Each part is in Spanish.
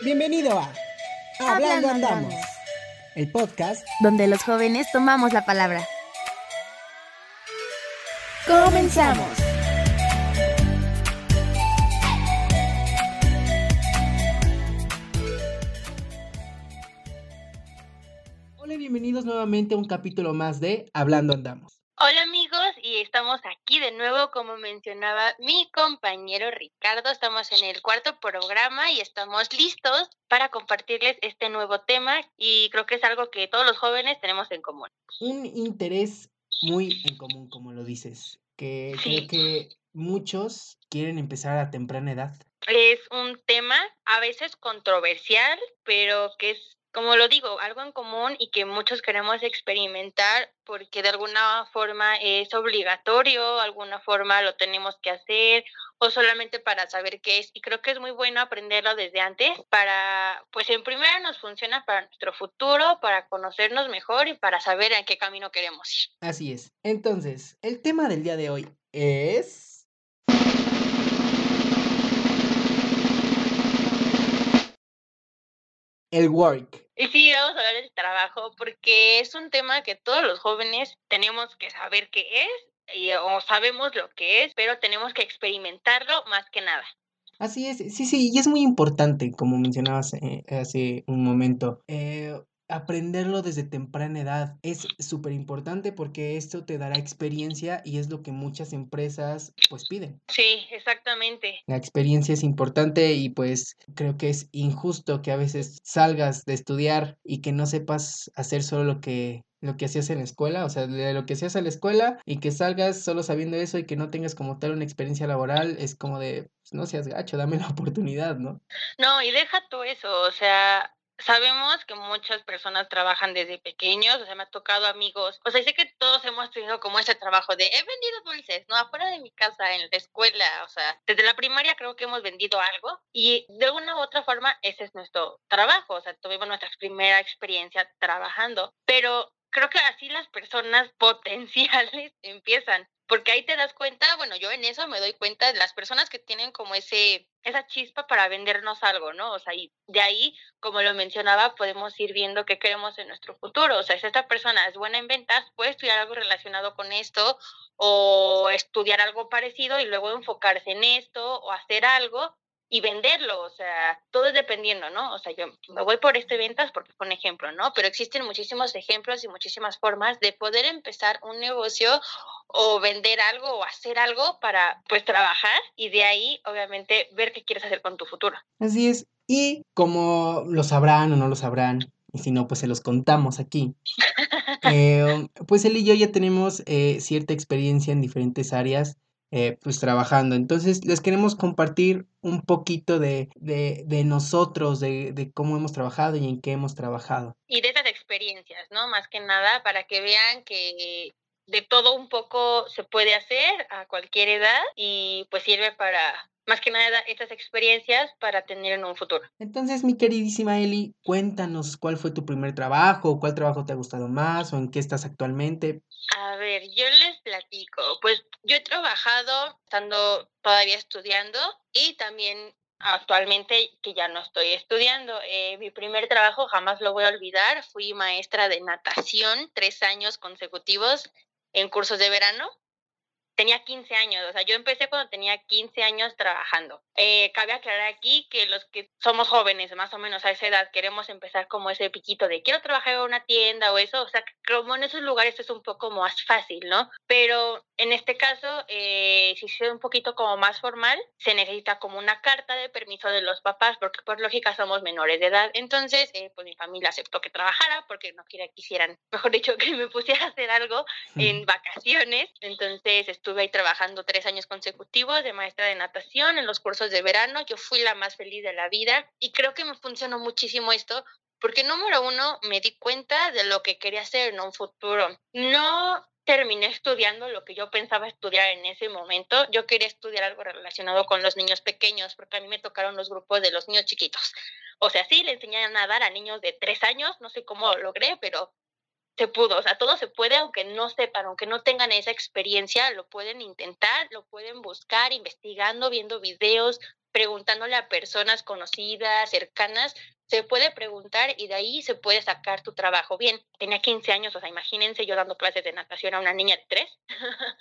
Bienvenido a Hablando Andamos, el podcast donde los jóvenes tomamos la palabra. ¡Comenzamos! Hola y bienvenidos nuevamente a un capítulo más de Hablando Andamos. Hola amigos, y estamos aquí de nuevo, como mencionaba mi compañero Ricardo. Estamos en el cuarto programa y estamos listos para compartirles este nuevo tema y creo que es algo que todos los jóvenes tenemos en común. Un interés muy en común, como lo dices, que creo que muchos quieren empezar a temprana edad. Es un tema a veces controversial, pero que es como lo digo, algo en común y que muchos queremos experimentar porque de alguna forma es obligatorio, alguna forma lo tenemos que hacer o solamente para saber qué es. Y creo que es muy bueno aprenderlo desde antes para, pues en primera nos funciona para nuestro futuro, para conocernos mejor y para saber en qué camino queremos ir. Así es. Entonces, el tema del día de hoy es... el work. Y sí, vamos a hablar del trabajo porque es un tema que todos los jóvenes tenemos que saber qué es y, o sabemos lo que es, pero tenemos que experimentarlo más que nada. Así es, sí, sí, y es muy importante, como mencionabas eh, hace un momento. Eh, aprenderlo desde temprana edad es súper importante porque esto te dará experiencia y es lo que muchas empresas pues piden. Sí, exactamente. La experiencia es importante y pues creo que es injusto que a veces salgas de estudiar y que no sepas hacer solo lo que lo que hacías en la escuela, o sea, de lo que hacías en la escuela y que salgas solo sabiendo eso y que no tengas como tal una experiencia laboral, es como de, pues, no seas gacho, dame la oportunidad, ¿no? No, y deja todo eso, o sea, sabemos que muchas personas trabajan desde pequeños, o sea, me ha tocado amigos, o sea, sé que todos hemos tenido como ese trabajo de he vendido dulces, ¿no? Afuera de mi casa, en la escuela, o sea, desde la primaria creo que hemos vendido algo y de una u otra forma ese es nuestro trabajo, o sea, tuvimos nuestra primera experiencia trabajando, pero creo que así las personas potenciales empiezan porque ahí te das cuenta, bueno, yo en eso me doy cuenta de las personas que tienen como ese esa chispa para vendernos algo, ¿no? O sea, y de ahí, como lo mencionaba, podemos ir viendo qué queremos en nuestro futuro. O sea, si esta persona es buena en ventas, puede estudiar algo relacionado con esto o estudiar algo parecido y luego enfocarse en esto o hacer algo y venderlo, o sea, todo es dependiendo, ¿no? O sea, yo me voy por este ventas porque fue un ejemplo, ¿no? Pero existen muchísimos ejemplos y muchísimas formas de poder empezar un negocio o vender algo o hacer algo para, pues, trabajar y de ahí, obviamente, ver qué quieres hacer con tu futuro. Así es. Y como lo sabrán o no lo sabrán, y si no, pues se los contamos aquí. Eh, pues él y yo ya tenemos eh, cierta experiencia en diferentes áreas eh, pues trabajando. Entonces les queremos compartir un poquito de, de, de nosotros, de, de, cómo hemos trabajado y en qué hemos trabajado. Y de esas experiencias, ¿no? Más que nada para que vean que de todo un poco se puede hacer a cualquier edad y pues sirve para más que nada estas experiencias para tener en un futuro. Entonces, mi queridísima Eli, cuéntanos cuál fue tu primer trabajo, cuál trabajo te ha gustado más o en qué estás actualmente. A ver, yo les platico. Pues yo he trabajado estando todavía estudiando y también actualmente que ya no estoy estudiando. Eh, mi primer trabajo jamás lo voy a olvidar. Fui maestra de natación tres años consecutivos en cursos de verano tenía 15 años, o sea, yo empecé cuando tenía 15 años trabajando. Eh, cabe aclarar aquí que los que somos jóvenes, más o menos a esa edad, queremos empezar como ese piquito de quiero trabajar en una tienda o eso, o sea, como en esos lugares es un poco más fácil, ¿no? Pero en este caso, eh, si es un poquito como más formal, se necesita como una carta de permiso de los papás, porque por lógica somos menores de edad. Entonces, eh, pues mi familia aceptó que trabajara porque no quería que quisieran, mejor dicho, que me pusiera a hacer algo en vacaciones. Entonces, estuve ahí trabajando tres años consecutivos de maestra de natación en los cursos de verano. Yo fui la más feliz de la vida y creo que me funcionó muchísimo esto porque número uno me di cuenta de lo que quería hacer en un futuro. No terminé estudiando lo que yo pensaba estudiar en ese momento. Yo quería estudiar algo relacionado con los niños pequeños, porque a mí me tocaron los grupos de los niños chiquitos. O sea, sí, le enseñé a nadar a niños de tres años, no sé cómo lo logré, pero se pudo, o sea, todo se puede aunque no sepan, aunque no tengan esa experiencia, lo pueden intentar, lo pueden buscar, investigando, viendo videos, preguntándole a personas conocidas, cercanas, se puede preguntar y de ahí se puede sacar tu trabajo bien. Tenía 15 años, o sea, imagínense yo dando clases de natación a una niña de 3.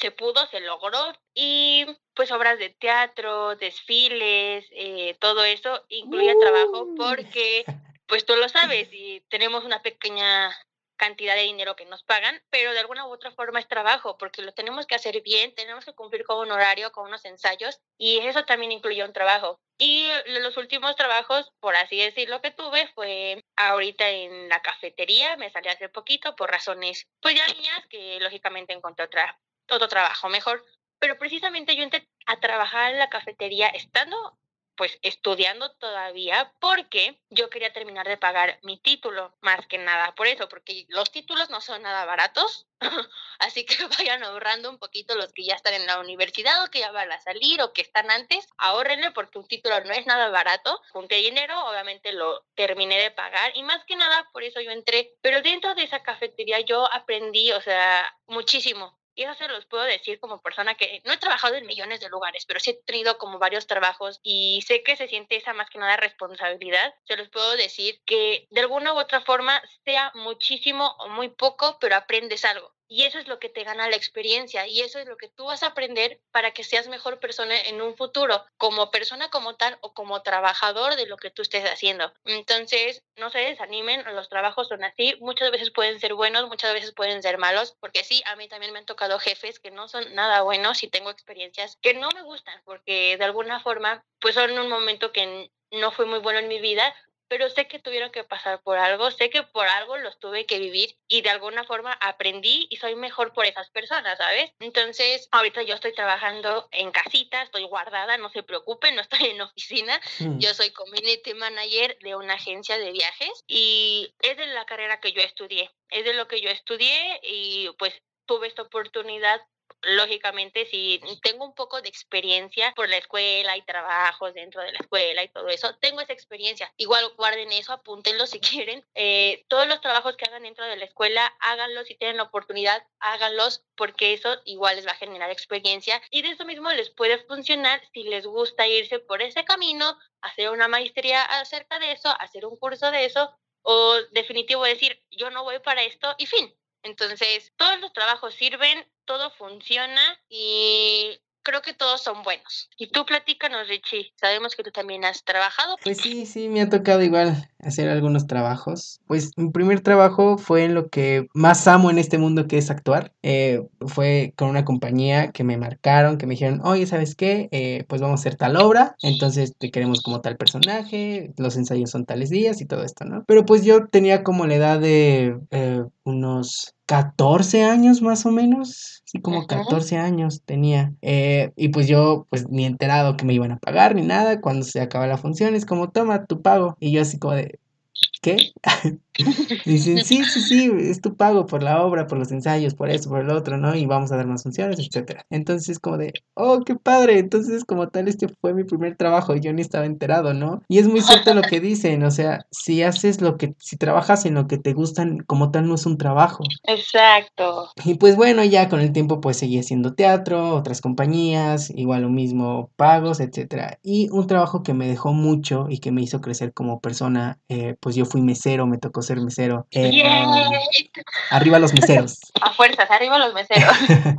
se pudo, se logró y pues obras de teatro, desfiles, eh, todo eso incluye trabajo porque pues tú lo sabes y tenemos una pequeña cantidad de dinero que nos pagan, pero de alguna u otra forma es trabajo, porque lo tenemos que hacer bien, tenemos que cumplir con un horario, con unos ensayos, y eso también incluye un trabajo. Y los últimos trabajos, por así decirlo, que tuve fue ahorita en la cafetería, me salí hace poquito por razones, pues ya mías, que lógicamente encontré otra, otro trabajo mejor. Pero precisamente yo entré a trabajar en la cafetería estando pues estudiando todavía porque yo quería terminar de pagar mi título, más que nada por eso, porque los títulos no son nada baratos, así que vayan ahorrando un poquito los que ya están en la universidad o que ya van a salir o que están antes, ahorrenle porque un título no es nada barato, junté dinero, obviamente lo terminé de pagar y más que nada por eso yo entré, pero dentro de esa cafetería yo aprendí, o sea, muchísimo, y eso se los puedo decir como persona que no he trabajado en millones de lugares, pero sí he tenido como varios trabajos y sé que se siente esa más que nada responsabilidad. Se los puedo decir que de alguna u otra forma, sea muchísimo o muy poco, pero aprendes algo. Y eso es lo que te gana la experiencia y eso es lo que tú vas a aprender para que seas mejor persona en un futuro, como persona como tal o como trabajador de lo que tú estés haciendo. Entonces, no se desanimen, los trabajos son así, muchas veces pueden ser buenos, muchas veces pueden ser malos, porque sí, a mí también me han tocado jefes que no son nada buenos y tengo experiencias que no me gustan, porque de alguna forma, pues son un momento que no fue muy bueno en mi vida, pero sé que tuvieron que pasar por algo, sé que por algo los tuve que vivir y de alguna forma aprendí y soy mejor por esas personas, ¿sabes? Entonces, ahorita yo estoy trabajando en casita, estoy guardada, no se preocupen, no estoy en oficina, mm. yo soy community manager de una agencia de viajes y es de la carrera que yo estudié, es de lo que yo estudié y pues tuve esta oportunidad lógicamente, si tengo un poco de experiencia por la escuela y trabajos dentro de la escuela y todo eso, tengo esa experiencia. Igual guarden eso, apúntenlo si quieren. Eh, todos los trabajos que hagan dentro de la escuela, háganlos si tienen la oportunidad, háganlos porque eso igual les va a generar experiencia y de eso mismo les puede funcionar si les gusta irse por ese camino, hacer una maestría acerca de eso, hacer un curso de eso o definitivo decir yo no voy para esto y fin. Entonces, todos los trabajos sirven, todo funciona y creo que todos son buenos. Y tú platícanos, Richie. Sabemos que tú también has trabajado. Pues sí, sí, me ha tocado igual hacer algunos trabajos. Pues mi primer trabajo fue en lo que más amo en este mundo, que es actuar. Eh, fue con una compañía que me marcaron, que me dijeron, oye, ¿sabes qué? Eh, pues vamos a hacer tal obra, entonces te queremos como tal personaje, los ensayos son tales días y todo esto, ¿no? Pero pues yo tenía como la edad de eh, unos 14 años más o menos, sí, como 14 años tenía. Eh, y pues yo, pues ni enterado que me iban a pagar ni nada. Cuando se acaba la función, es como, toma tu pago. Y yo así como de, ¿qué? Dicen, sí, sí, sí, es tu pago por la obra, por los ensayos, por eso, por el otro, ¿no? Y vamos a dar más funciones, etcétera. Entonces, como de, oh, qué padre. Entonces, como tal, este fue mi primer trabajo y yo ni estaba enterado, ¿no? Y es muy cierto lo que dicen, o sea, si haces lo que, si trabajas en lo que te gustan, como tal, no es un trabajo. Exacto. Y pues bueno, ya con el tiempo, pues seguí haciendo teatro, otras compañías, igual lo mismo, pagos, etcétera. Y un trabajo que me dejó mucho y que me hizo crecer como persona, eh, pues yo fui mesero, me tocó ser mesero. Eh, arriba los meseros. A fuerzas, arriba los meseros.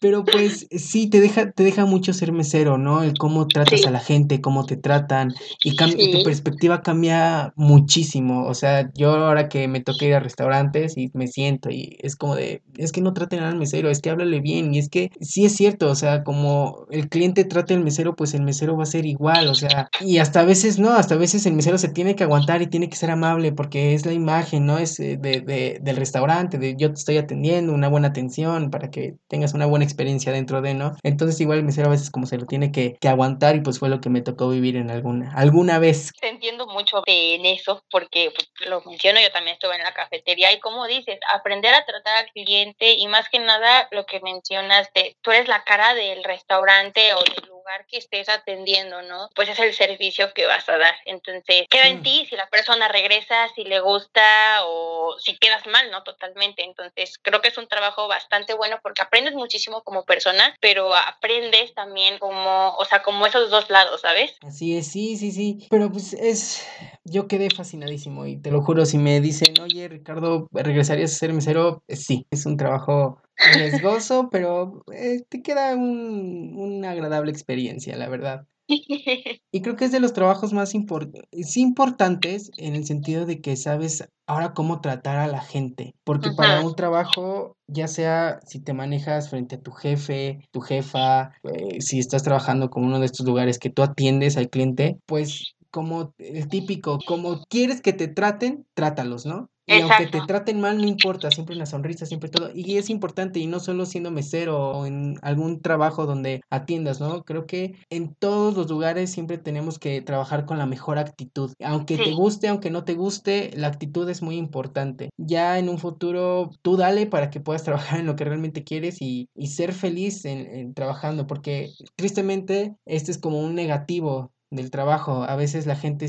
Pero pues sí, te deja, te deja mucho ser mesero, ¿no? El cómo tratas a la gente, cómo te tratan y, tu perspectiva cambia muchísimo. O sea, yo ahora que me toca ir a restaurantes y me siento y es como de, es que no traten al mesero, es que háblale bien y es que sí es cierto, o sea, como el cliente trata al mesero, pues el mesero va a ser igual, o sea, y hasta a veces no, hasta a veces el mesero se tiene que aguantar y tiene que ser amable porque es la imagen, ¿no? Es eh, de, de, del restaurante, de yo te estoy atendiendo, una buena atención para que tengas una buena experiencia dentro de, ¿no? Entonces igual el mesero a veces como se lo tiene que, que aguantar y pues fue lo que me tocó vivir en alguna, alguna vez. Te entiendo mucho en eso porque pues, lo menciono, yo también estuve en la cafetería y como dices, aprender a tratar al cliente y más que nada lo que mencionaste, tú eres la cara del restaurante o del lugar lugar que estés atendiendo, ¿no? Pues es el servicio que vas a dar. Entonces, queda en ti si la persona regresa, si le gusta o si quedas mal, ¿no? Totalmente. Entonces, creo que es un trabajo bastante bueno porque aprendes muchísimo como persona, pero aprendes también como, o sea, como esos dos lados, ¿sabes? Así es, sí, sí, sí. Pero pues es, yo quedé fascinadísimo y te lo juro, si me dicen, oye, Ricardo, ¿regresarías a ser mesero? Eh, sí, es un trabajo riesgoso, pero eh, te queda un, una agradable experiencia, la verdad. Y creo que es de los trabajos más importantes en el sentido de que sabes ahora cómo tratar a la gente, porque para un trabajo, ya sea si te manejas frente a tu jefe, tu jefa, eh, si estás trabajando con uno de estos lugares que tú atiendes al cliente, pues como el típico, como quieres que te traten, trátalos, ¿no? Y aunque te traten mal, no importa, siempre una sonrisa, siempre todo. Y es importante, y no solo siendo mesero o en algún trabajo donde atiendas, ¿no? Creo que en todos los lugares siempre tenemos que trabajar con la mejor actitud. Aunque te guste, aunque no te guste, la actitud es muy importante. Ya en un futuro, tú dale para que puedas trabajar en lo que realmente quieres y, y ser feliz en, en trabajando, porque tristemente este es como un negativo del trabajo. A veces la gente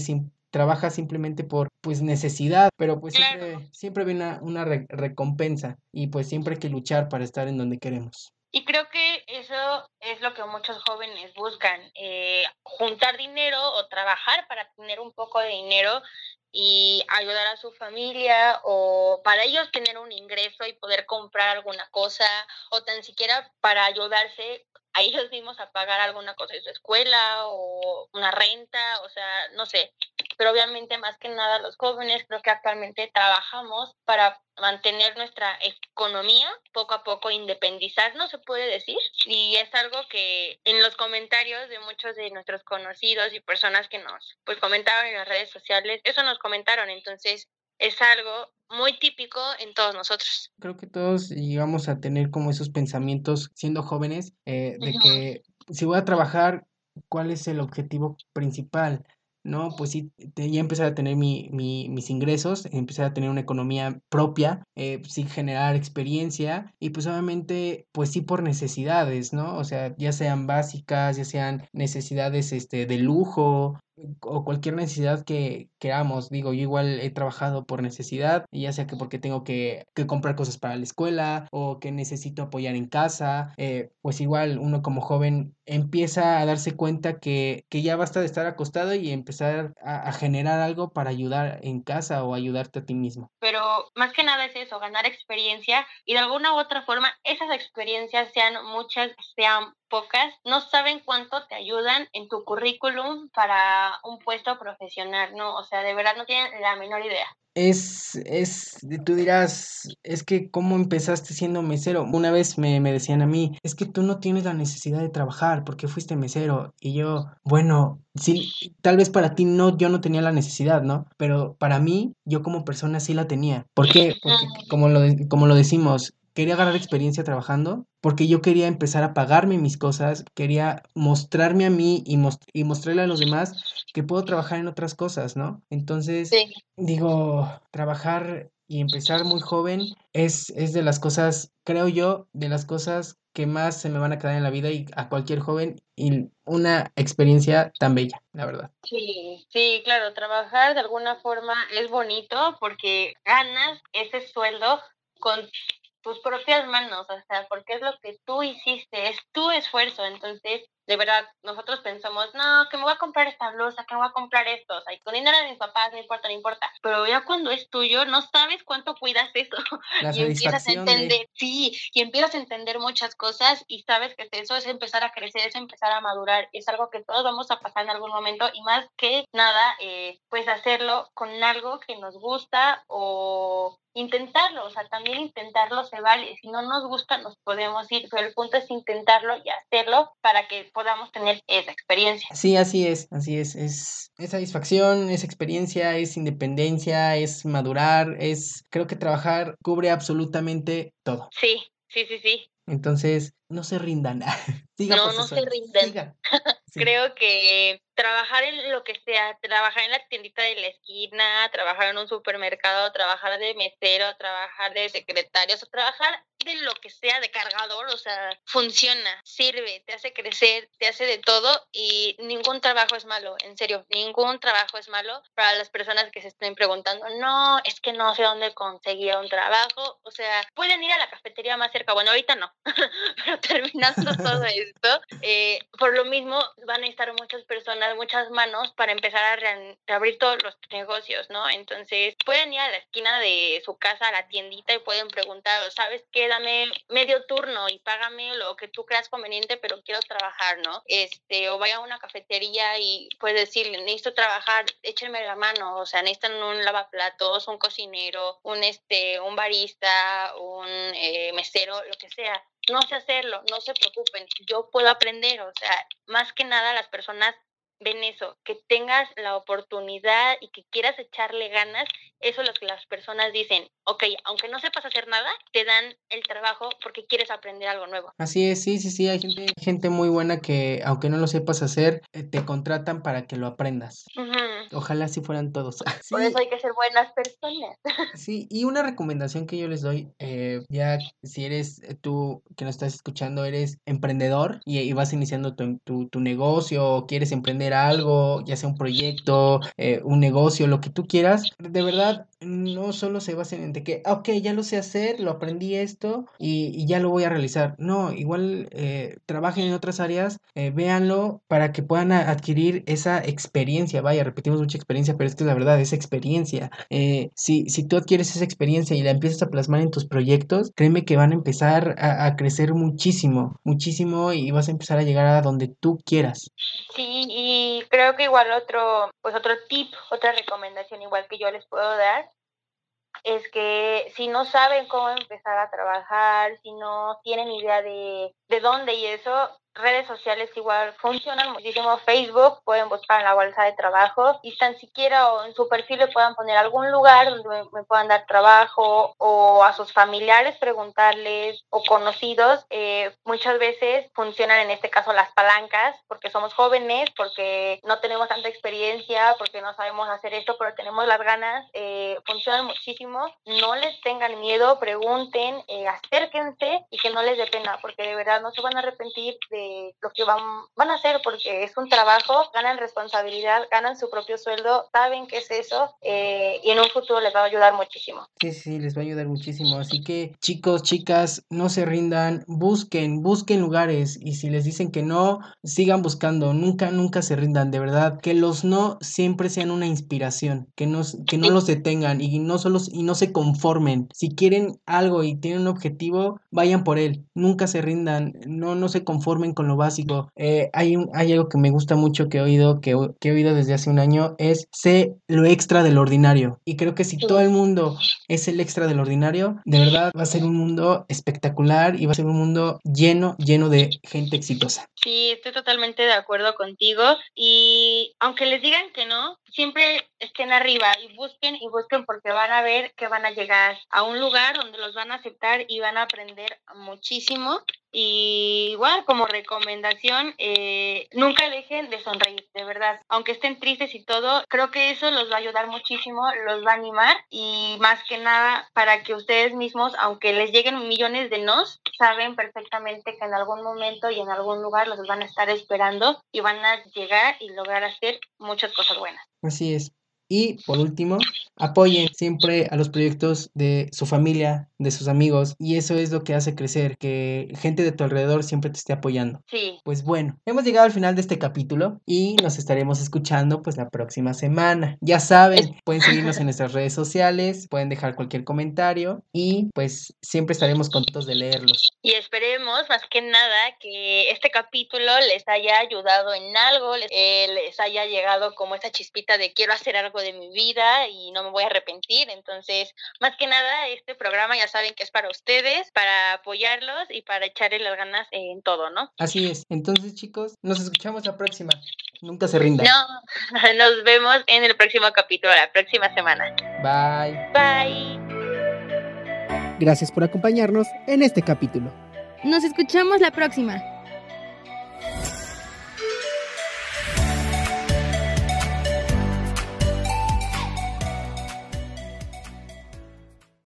trabaja simplemente por pues necesidad, pero pues siempre, siempre viene una, recompensa y pues siempre hay que luchar para estar en donde queremos. Y creo que eso es lo que muchos jóvenes buscan, eh, juntar dinero o trabajar para tener un poco de dinero y ayudar a su familia o para ellos tener un ingreso y poder comprar alguna cosa o tan siquiera para ayudarse a ellos mismos a pagar alguna cosa de su escuela o una renta, o sea, no sé. Pero obviamente más que nada los jóvenes creo que actualmente trabajamos para mantener nuestra economía, poco a poco independizarnos, se puede decir. Y es algo que en los comentarios de muchos de nuestros conocidos y personas que nos pues comentaron en las redes sociales, eso nos comentaron. Entonces, es algo muy típico en todos nosotros. Creo que todos llegamos a tener como esos pensamientos siendo jóvenes eh, de que si voy a trabajar, ¿cuál es el objetivo principal? ¿no? Pues sí, ya empezar a tener mi, mi, mis ingresos, empezar a tener una economía propia, eh, sí generar experiencia y pues obviamente, pues sí por necesidades, ¿no? O sea, ya sean básicas, ya sean necesidades este, de lujo, o cualquier necesidad que queramos. Digo, yo igual he trabajado por necesidad, ya sea que porque tengo que, que comprar cosas para la escuela o que necesito apoyar en casa, eh, pues igual uno como joven empieza a darse cuenta que, que ya basta de estar acostado y empezar a, a, generar algo para ayudar en casa o ayudarte a ti mismo. Pero más que nada es eso, ganar experiencia y de alguna u otra forma esas experiencias sean muchas, sean pocas, no saben cuánto te ayudan en tu currículum para un puesto profesional, ¿no? O sea, de verdad no tienen la menor idea. Es, es, tú dirás, es que cómo empezaste siendo mesero. Una vez me, me decían a mí, es que tú no tienes la necesidad de trabajar porque fuiste mesero. Y yo, bueno, sí, tal vez para ti no, yo no tenía la necesidad, ¿no? Pero para mí, yo como persona sí la tenía. ¿Por qué? Porque como lo, como lo decimos, quería ganar experiencia trabajando porque yo quería empezar a pagarme mis cosas, quería mostrarme a mí y, y mostrarle a los demás que puedo trabajar en otras cosas, ¿no? Entonces, digo, trabajar y empezar muy joven es, es de las cosas, creo yo, de las cosas que más se me van a quedar en la vida y a cualquier joven y una experiencia tan bella, la verdad. Sí, sí, claro, trabajar de alguna forma es bonito porque ganas ese sueldo con tus propias manos, o sea, porque es lo que tú hiciste, es tu esfuerzo, entonces de verdad, nosotros pensamos, no, que me voy a comprar esta blusa, que me voy a comprar esto, o sea, y con dinero de mis papás, no importa, no importa, pero ya cuando es tuyo, no sabes cuánto cuidas eso, y empiezas a entender, sí, y empiezas a entender muchas cosas, y sabes que eso es empezar a crecer, es empezar a madurar, es algo que todos vamos a pasar en algún momento, y más que nada, eh, pues hacerlo con algo que nos gusta, o intentarlo, o sea, también intentarlo se vale, si no nos gusta nos podemos ir, pero el punto es intentarlo y hacerlo para que podamos tener esa experiencia. Sí, así es, así es, es, satisfacción, es experiencia, es independencia, es madurar, es, creo que trabajar cubre absolutamente todo. Sí, sí, sí, sí. Entonces, no se rindan. no, no se rindan. Creo que trabajar en lo que sea, trabajar en la tiendita de la esquina, trabajar en un supermercado, trabajar de mesero, trabajar de secretarios, o trabajar de lo que sea, de cargador, o sea, funciona, sirve, te hace crecer, te hace de todo y ningún trabajo es malo, en serio, ningún trabajo es malo para las personas que se estén preguntando, no, es que no sé dónde conseguir un trabajo, o sea, pueden ir a la cafetería más cerca, bueno, ahorita no, pero terminando todo esto, eh, por lo mismo van a estar muchas personas, muchas manos para empezar a reabrir todos los negocios, ¿no? Entonces, pueden ir a la esquina de su casa, a la tiendita y pueden preguntar, ¿sabes qué? Dame medio turno y págame lo que tú creas conveniente, pero quiero trabajar, ¿no? Este, o vaya a una cafetería y puedes decirle, necesito trabajar, échenme la mano, o sea, necesitan un lavaplatos, un cocinero, un, este, un barista, un eh, mesero, lo que sea no sé hacerlo, no se preocupen, yo puedo aprender, o sea, más que nada las personas ven eso, que tengas la oportunidad y que quieras echarle ganas, eso es lo que las personas dicen, ok, aunque no sepas hacer nada, te dan el trabajo porque quieres aprender algo nuevo. Así es, sí, sí, sí, hay gente, gente muy buena que aunque no lo sepas hacer, eh, te contratan para que lo aprendas. Ojalá así fueran todos. Por eso hay que ser buenas personas. sí, y una recomendación que yo les doy, eh, ya si eres eh, tú que nos estás escuchando, eres emprendedor y, vas iniciando tu, tu, tu negocio o quieres emprender algo, ya sea un proyecto, eh, un negocio, lo que tú quieras, de verdad no solo se basen en de que, ah, ok, ya lo sé hacer, lo aprendí esto y, ya lo voy a realizar. No, igual eh, trabajen en otras áreas, eh, véanlo para que puedan adquirir esa experiencia. Vaya, repetimos mucha experiencia, pero es que la verdad, esa experiencia. si, si tú adquieres esa experiencia y la empiezas a plasmar en tus proyectos, créeme que van a empezar a, a crecer muchísimo, muchísimo y vas a empezar a llegar a donde tú quieras. Sí, y y creo que igual otro, pues otro tip, otra recomendación igual que yo les puedo dar es que si no saben cómo empezar a trabajar, si no tienen idea de, de dónde y eso, redes sociales igual funcionan muchísimo. Facebook pueden buscar en la bolsa de trabajo y tan siquiera o en su perfil le puedan poner algún lugar donde me, puedan dar trabajo o a sus familiares preguntarles o conocidos. Eh, muchas veces funcionan en este caso las palancas porque somos jóvenes, porque no tenemos tanta experiencia, porque no sabemos hacer esto, pero tenemos las ganas. Eh, funcionan muchísimo. No les tengan miedo, pregunten, eh, acérquense y que no les dé pena porque de verdad no se van a arrepentir de lo que van, van a hacer porque es un trabajo, ganan responsabilidad, ganan su propio sueldo, saben qué es eso eh, y en un futuro les va a ayudar muchísimo. Sí, sí, les va a ayudar muchísimo. Así que chicos, chicas, no se rindan, busquen, busquen lugares y si les dicen que no, sigan buscando, nunca, nunca se rindan, de verdad, que los no siempre sean una inspiración, que no, que no los detengan y no, solo, y no se conformen. Si quieren algo y tienen un objetivo, vayan por él, nunca se rindan, no, no se conformen con lo básico. Eh, hay, un, hay algo que me gusta mucho que he oído, que, he oído desde hace un año, es sé lo extra del ordinario. Y creo que si todo el mundo es el extra del ordinario, de verdad va a ser un mundo espectacular y va a ser un mundo lleno, lleno de gente exitosa. Sí, estoy totalmente de acuerdo contigo. Y aunque les digan que no, siempre estén arriba y busquen y busquen porque van a ver que van a llegar a un lugar donde los van a aceptar y van a aprender muchísimo. Y igual, como recomendación, eh, nunca dejen de sonreír, de verdad. Aunque estén tristes y todo, creo que eso los va a ayudar muchísimo, los va a animar y más que nada para que ustedes mismos, aunque les lleguen millones de nos, saben perfectamente que en algún momento y en algún lugar los van a estar esperando y van a llegar y lograr hacer muchas cosas buenas. Así es. Y por último, apoyen siempre a los proyectos de su familia, de sus amigos, y eso es lo que hace crecer, que gente de tu alrededor siempre te esté apoyando. Sí. Pues bueno, hemos llegado al final de este capítulo y nos estaremos escuchando pues la próxima semana. Ya saben, pueden seguirnos en nuestras redes sociales, pueden dejar cualquier comentario y pues siempre estaremos contentos de leerlos. Y esperemos más que nada que este capítulo les haya ayudado en algo, les, eh, les haya llegado como esa chispita de quiero hacer algo de mi vida y no me voy a arrepentir. Entonces, más que nada, este programa ya saben que es para ustedes, para apoyarlos y para echarle las ganas en todo, ¿no? Así es. Entonces, chicos, nos escuchamos la próxima. Nunca se rindan. No, nos vemos en el próximo capítulo, la próxima semana. Bye. Bye. Gracias por acompañarnos en este capítulo. Nos escuchamos la próxima.